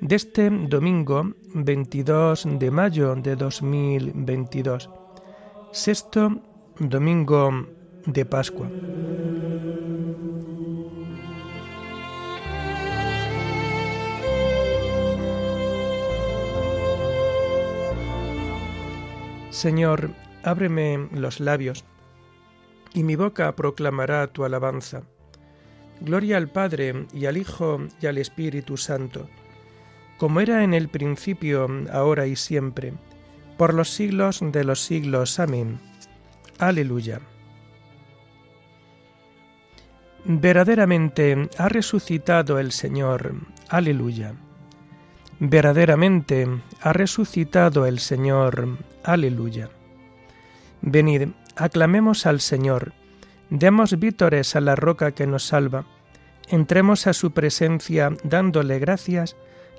de este domingo 22 de mayo de 2022, sexto domingo de Pascua. Señor, ábreme los labios, y mi boca proclamará tu alabanza. Gloria al Padre, y al Hijo, y al Espíritu Santo como era en el principio, ahora y siempre, por los siglos de los siglos. Amén. Aleluya. Verdaderamente ha resucitado el Señor. Aleluya. Verdaderamente ha resucitado el Señor. Aleluya. Venid, aclamemos al Señor, demos vítores a la roca que nos salva, entremos a su presencia dándole gracias,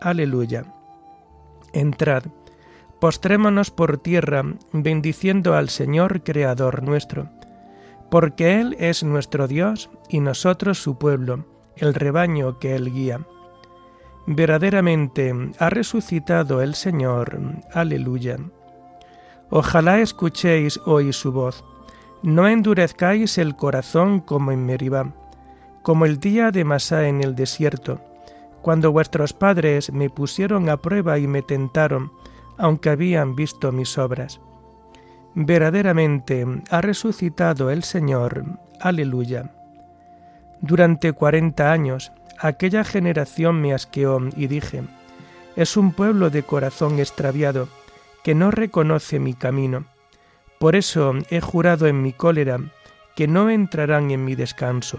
Aleluya. Entrad, postrémonos por tierra, bendiciendo al Señor Creador nuestro, porque Él es nuestro Dios y nosotros su pueblo, el rebaño que Él guía. Verdaderamente ha resucitado el Señor. Aleluya. Ojalá escuchéis hoy su voz. No endurezcáis el corazón como en Meribá, como el día de Masá en el desierto, cuando vuestros padres me pusieron a prueba y me tentaron, aunque habían visto mis obras. Verdaderamente ha resucitado el Señor. Aleluya. Durante cuarenta años aquella generación me asqueó y dije, es un pueblo de corazón extraviado, que no reconoce mi camino. Por eso he jurado en mi cólera que no entrarán en mi descanso.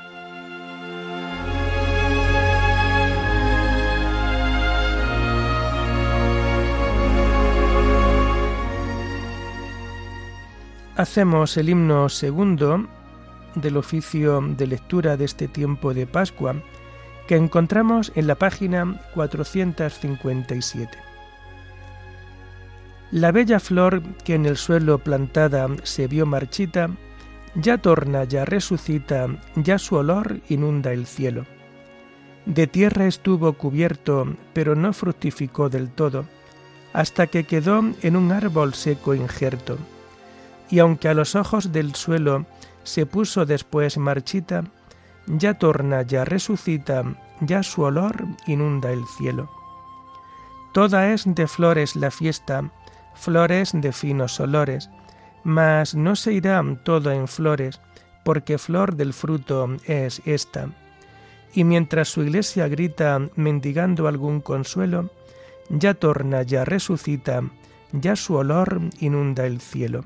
Hacemos el himno segundo del oficio de lectura de este tiempo de Pascua que encontramos en la página 457. La bella flor que en el suelo plantada se vio marchita, ya torna, ya resucita, ya su olor inunda el cielo. De tierra estuvo cubierto, pero no fructificó del todo, hasta que quedó en un árbol seco injerto y aunque a los ojos del suelo se puso después marchita, ya torna, ya resucita, ya su olor inunda el cielo. Toda es de flores la fiesta, flores de finos olores, mas no se irá todo en flores, porque flor del fruto es esta. Y mientras su iglesia grita mendigando algún consuelo, ya torna, ya resucita, ya su olor inunda el cielo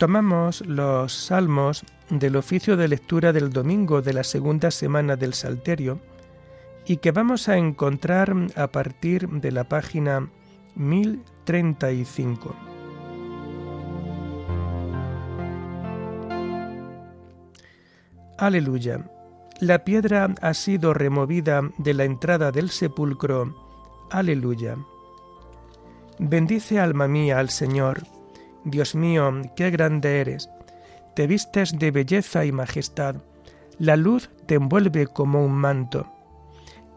Tomamos los salmos del oficio de lectura del domingo de la segunda semana del Salterio y que vamos a encontrar a partir de la página 1035. Aleluya. La piedra ha sido removida de la entrada del sepulcro. Aleluya. Bendice alma mía al Señor. Dios mío, qué grande eres. Te vistes de belleza y majestad. La luz te envuelve como un manto.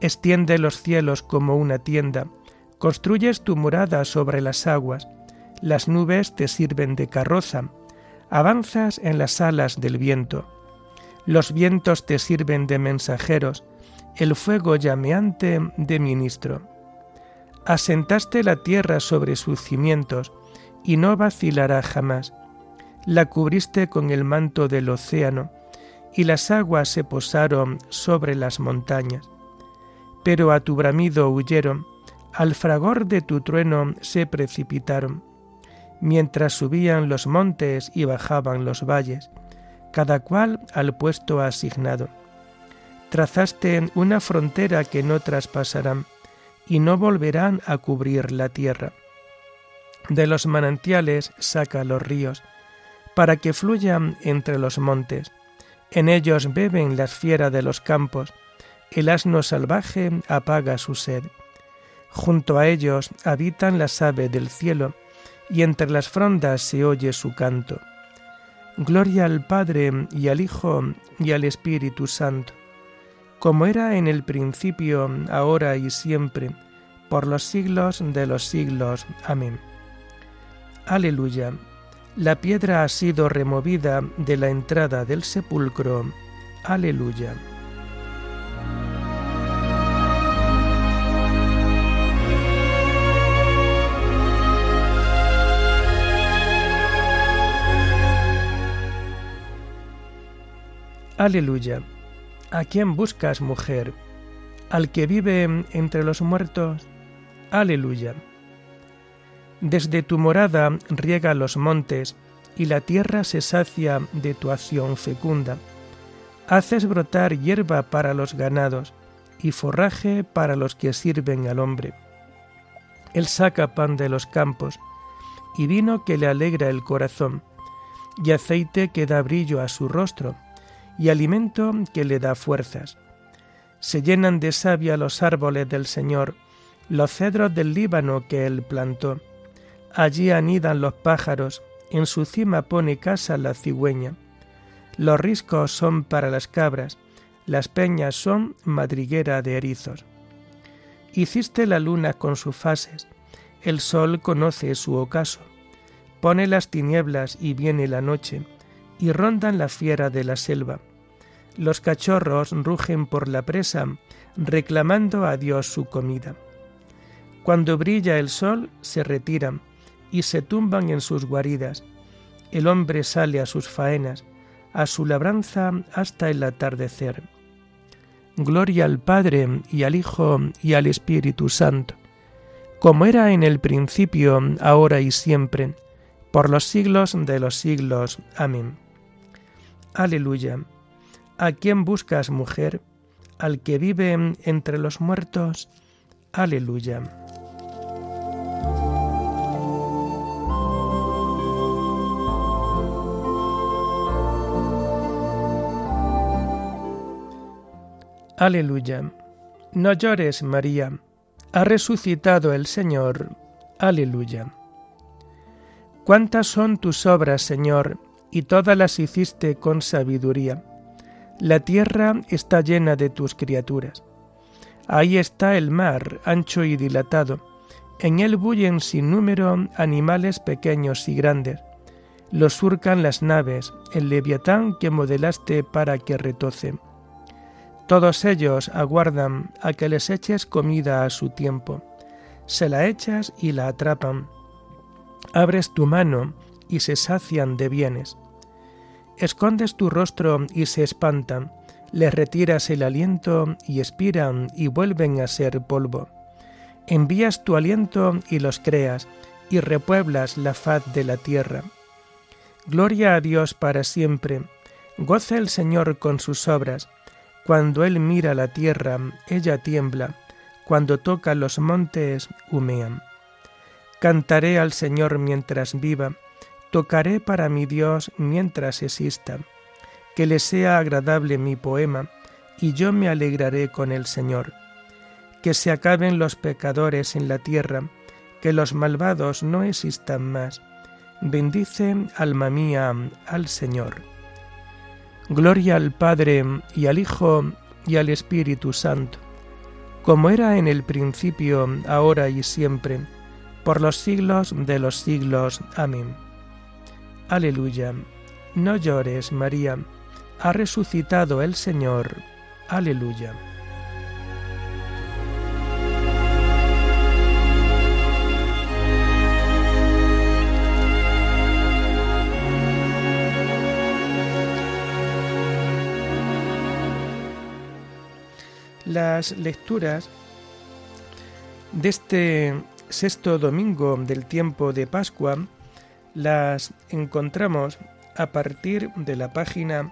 Extiende los cielos como una tienda. Construyes tu morada sobre las aguas. Las nubes te sirven de carroza. Avanzas en las alas del viento los vientos te sirven de mensajeros, el fuego llameante de ministro. Asentaste la tierra sobre sus cimientos, y no vacilará jamás. La cubriste con el manto del océano, y las aguas se posaron sobre las montañas. Pero a tu bramido huyeron, al fragor de tu trueno se precipitaron, mientras subían los montes y bajaban los valles cada cual al puesto asignado. Trazaste una frontera que no traspasarán y no volverán a cubrir la tierra. De los manantiales saca los ríos, para que fluyan entre los montes. En ellos beben las fieras de los campos, el asno salvaje apaga su sed. Junto a ellos habitan las aves del cielo, y entre las frondas se oye su canto. Gloria al Padre y al Hijo y al Espíritu Santo, como era en el principio, ahora y siempre, por los siglos de los siglos. Amén. Aleluya. La piedra ha sido removida de la entrada del sepulcro. Aleluya. Aleluya. ¿A quién buscas, mujer? ¿Al que vive entre los muertos? Aleluya. Desde tu morada riega los montes, y la tierra se sacia de tu acción fecunda. Haces brotar hierba para los ganados, y forraje para los que sirven al hombre. Él saca pan de los campos, y vino que le alegra el corazón, y aceite que da brillo a su rostro y alimento que le da fuerzas. Se llenan de savia los árboles del Señor, los cedros del Líbano que él plantó. Allí anidan los pájaros, en su cima pone casa la cigüeña. Los riscos son para las cabras, las peñas son madriguera de erizos. Hiciste la luna con sus fases, el sol conoce su ocaso. Pone las tinieblas y viene la noche, y rondan la fiera de la selva. Los cachorros rugen por la presa, reclamando a Dios su comida. Cuando brilla el sol, se retiran y se tumban en sus guaridas. El hombre sale a sus faenas, a su labranza hasta el atardecer. Gloria al Padre y al Hijo y al Espíritu Santo, como era en el principio, ahora y siempre, por los siglos de los siglos. Amén. Aleluya. ¿A quién buscas, mujer? Al que vive entre los muertos. Aleluya. Aleluya. No llores, María. Ha resucitado el Señor. Aleluya. ¿Cuántas son tus obras, Señor? y todas las hiciste con sabiduría. La tierra está llena de tus criaturas. Ahí está el mar, ancho y dilatado. En él bullen sin número animales pequeños y grandes. Los surcan las naves, el leviatán que modelaste para que retoce. Todos ellos aguardan a que les eches comida a su tiempo. Se la echas y la atrapan. Abres tu mano y se sacian de bienes. Escondes tu rostro y se espantan, les retiras el aliento y expiran y vuelven a ser polvo. Envías tu aliento y los creas, y repueblas la faz de la tierra. Gloria a Dios para siempre. Goza el Señor con sus obras. Cuando Él mira la tierra, ella tiembla. Cuando toca los montes, humean. Cantaré al Señor mientras viva. Tocaré para mi Dios mientras exista. Que le sea agradable mi poema, y yo me alegraré con el Señor. Que se acaben los pecadores en la tierra, que los malvados no existan más Bendice, alma mía, al Señor. Gloria al Padre y al Hijo y al Espíritu Santo, como era en el principio, ahora y siempre, por los siglos de los siglos. Amén. Aleluya. No llores, María. Ha resucitado el Señor. Aleluya. Las lecturas de este sexto domingo del tiempo de Pascua las encontramos a partir de la página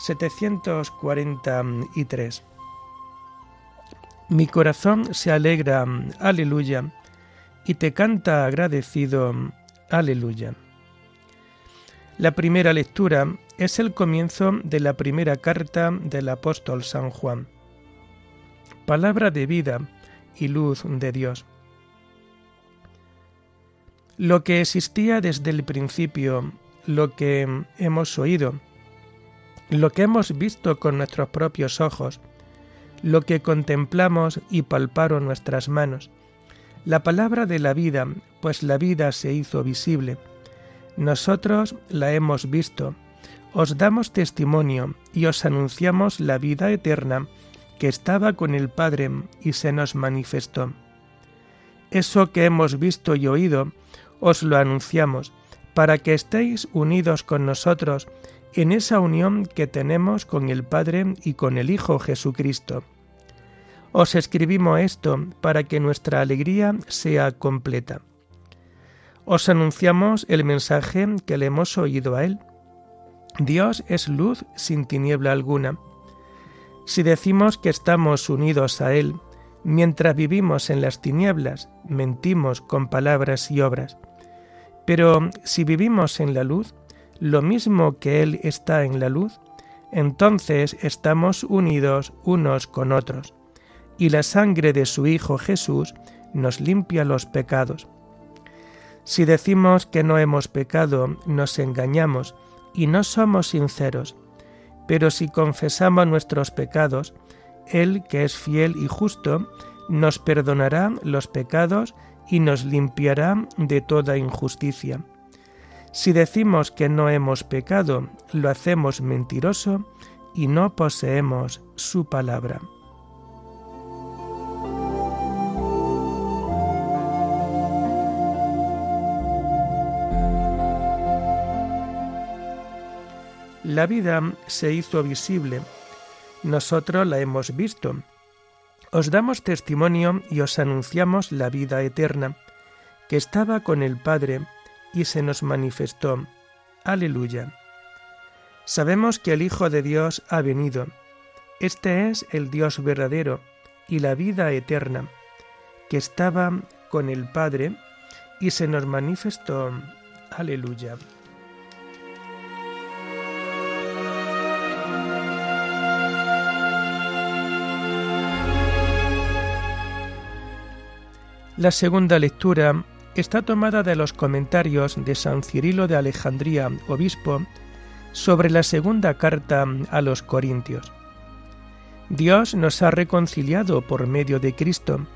743. Mi corazón se alegra, aleluya, y te canta agradecido, aleluya. La primera lectura es el comienzo de la primera carta del apóstol San Juan palabra de vida y luz de Dios. Lo que existía desde el principio, lo que hemos oído, lo que hemos visto con nuestros propios ojos, lo que contemplamos y palparon nuestras manos, la palabra de la vida, pues la vida se hizo visible. Nosotros la hemos visto, os damos testimonio y os anunciamos la vida eterna que estaba con el Padre y se nos manifestó. Eso que hemos visto y oído, os lo anunciamos, para que estéis unidos con nosotros en esa unión que tenemos con el Padre y con el Hijo Jesucristo. Os escribimos esto para que nuestra alegría sea completa. Os anunciamos el mensaje que le hemos oído a Él. Dios es luz sin tiniebla alguna si decimos que estamos unidos a Él, mientras vivimos en las tinieblas, mentimos con palabras y obras. Pero si vivimos en la luz, lo mismo que Él está en la luz, entonces estamos unidos unos con otros, y la sangre de su Hijo Jesús nos limpia los pecados. Si decimos que no hemos pecado, nos engañamos y no somos sinceros. Pero si confesamos nuestros pecados, Él, que es fiel y justo, nos perdonará los pecados y nos limpiará de toda injusticia. Si decimos que no hemos pecado, lo hacemos mentiroso y no poseemos su palabra. La vida se hizo visible, nosotros la hemos visto. Os damos testimonio y os anunciamos la vida eterna, que estaba con el Padre y se nos manifestó. Aleluya. Sabemos que el Hijo de Dios ha venido. Este es el Dios verdadero y la vida eterna, que estaba con el Padre y se nos manifestó. Aleluya. La segunda lectura está tomada de los comentarios de San Cirilo de Alejandría, obispo, sobre la segunda carta a los Corintios. Dios nos ha reconciliado por medio de Cristo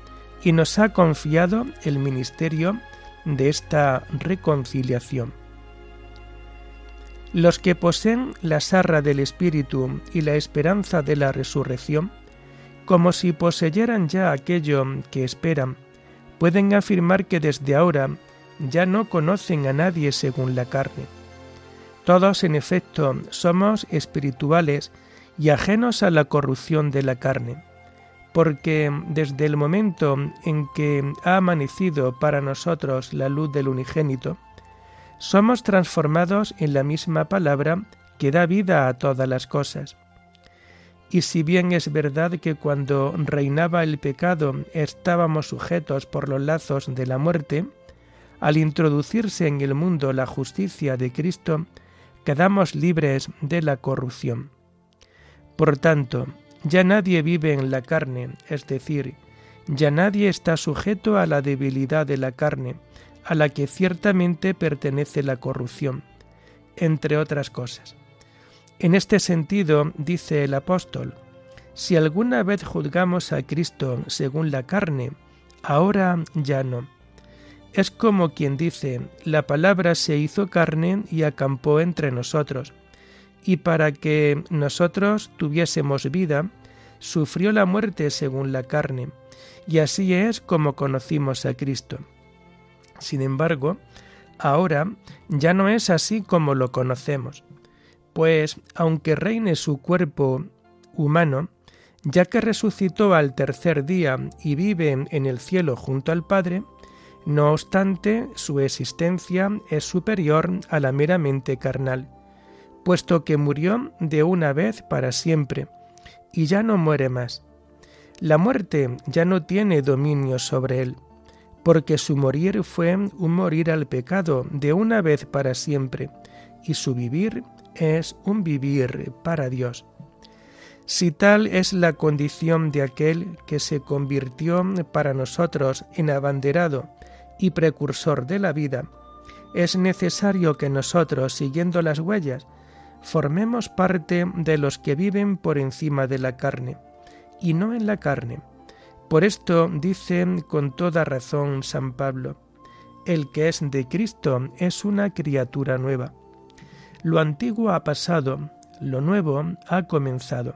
y nos ha confiado el ministerio de esta reconciliación. Los que poseen la sarra del Espíritu y la esperanza de la resurrección, como si poseyeran ya aquello que esperan, pueden afirmar que desde ahora ya no conocen a nadie según la carne. Todos, en efecto, somos espirituales y ajenos a la corrupción de la carne, porque desde el momento en que ha amanecido para nosotros la luz del unigénito, somos transformados en la misma palabra que da vida a todas las cosas. Y si bien es verdad que cuando reinaba el pecado estábamos sujetos por los lazos de la muerte, al introducirse en el mundo la justicia de Cristo, quedamos libres de la corrupción. Por tanto, ya nadie vive en la carne, es decir, ya nadie está sujeto a la debilidad de la carne, a la que ciertamente pertenece la corrupción, entre otras cosas. En este sentido, dice el apóstol, si alguna vez juzgamos a Cristo según la carne, ahora ya no. Es como quien dice, la palabra se hizo carne y acampó entre nosotros, y para que nosotros tuviésemos vida, sufrió la muerte según la carne, y así es como conocimos a Cristo. Sin embargo, ahora ya no es así como lo conocemos pues aunque reine su cuerpo humano, ya que resucitó al tercer día y vive en el cielo junto al Padre, no obstante su existencia es superior a la meramente carnal, puesto que murió de una vez para siempre, y ya no muere más. La muerte ya no tiene dominio sobre él, porque su morir fue un morir al pecado de una vez para siempre, y su vivir es un vivir para Dios. Si tal es la condición de aquel que se convirtió para nosotros en abanderado y precursor de la vida, es necesario que nosotros, siguiendo las huellas, formemos parte de los que viven por encima de la carne, y no en la carne. Por esto dice con toda razón San Pablo, el que es de Cristo es una criatura nueva. Lo antiguo ha pasado, lo nuevo ha comenzado.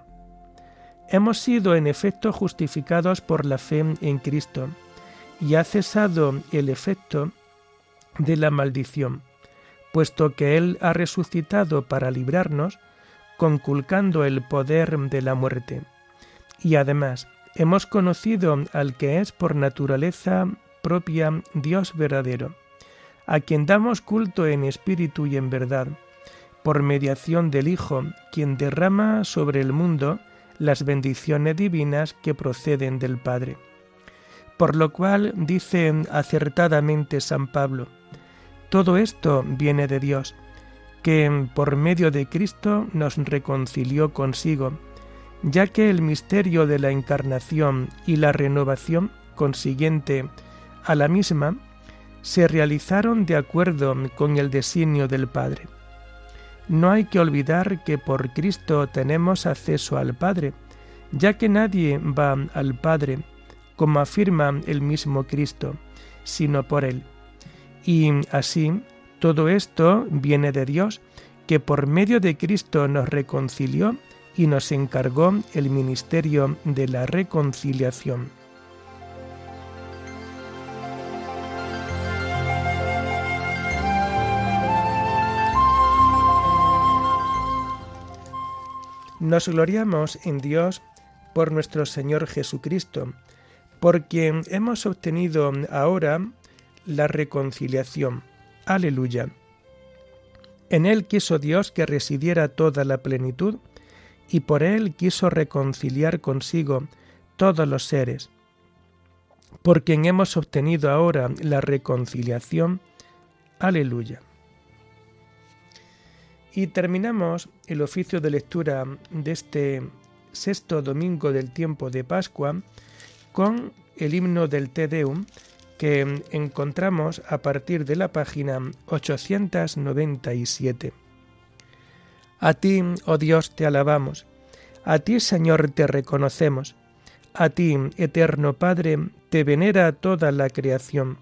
Hemos sido en efecto justificados por la fe en Cristo y ha cesado el efecto de la maldición, puesto que Él ha resucitado para librarnos, conculcando el poder de la muerte. Y además, hemos conocido al que es por naturaleza propia Dios verdadero, a quien damos culto en espíritu y en verdad, por mediación del Hijo, quien derrama sobre el mundo las bendiciones divinas que proceden del Padre. Por lo cual dice acertadamente San Pablo, todo esto viene de Dios, que por medio de Cristo nos reconcilió consigo, ya que el misterio de la encarnación y la renovación consiguiente a la misma se realizaron de acuerdo con el designio del Padre. No hay que olvidar que por Cristo tenemos acceso al Padre, ya que nadie va al Padre, como afirma el mismo Cristo, sino por Él. Y así, todo esto viene de Dios, que por medio de Cristo nos reconcilió y nos encargó el ministerio de la reconciliación. Nos gloriamos en Dios por nuestro Señor Jesucristo, porque hemos obtenido ahora la reconciliación. Aleluya. En Él quiso Dios que residiera toda la plenitud, y por Él quiso reconciliar consigo todos los seres. Por quien hemos obtenido ahora la reconciliación. Aleluya. Y terminamos el oficio de lectura de este sexto domingo del tiempo de Pascua con el himno del Te Deum que encontramos a partir de la página 897. A ti, oh Dios, te alabamos, a ti, Señor, te reconocemos, a ti, eterno Padre, te venera toda la creación.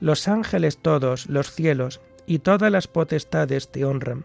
Los ángeles todos, los cielos y todas las potestades te honran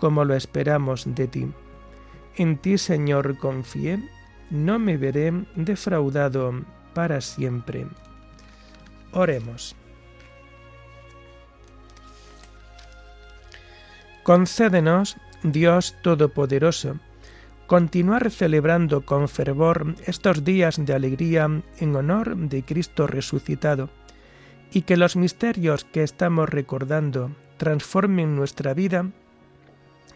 como lo esperamos de ti. En ti, Señor, confié, no me veré defraudado para siempre. Oremos. Concédenos, Dios Todopoderoso, continuar celebrando con fervor estos días de alegría en honor de Cristo resucitado, y que los misterios que estamos recordando transformen nuestra vida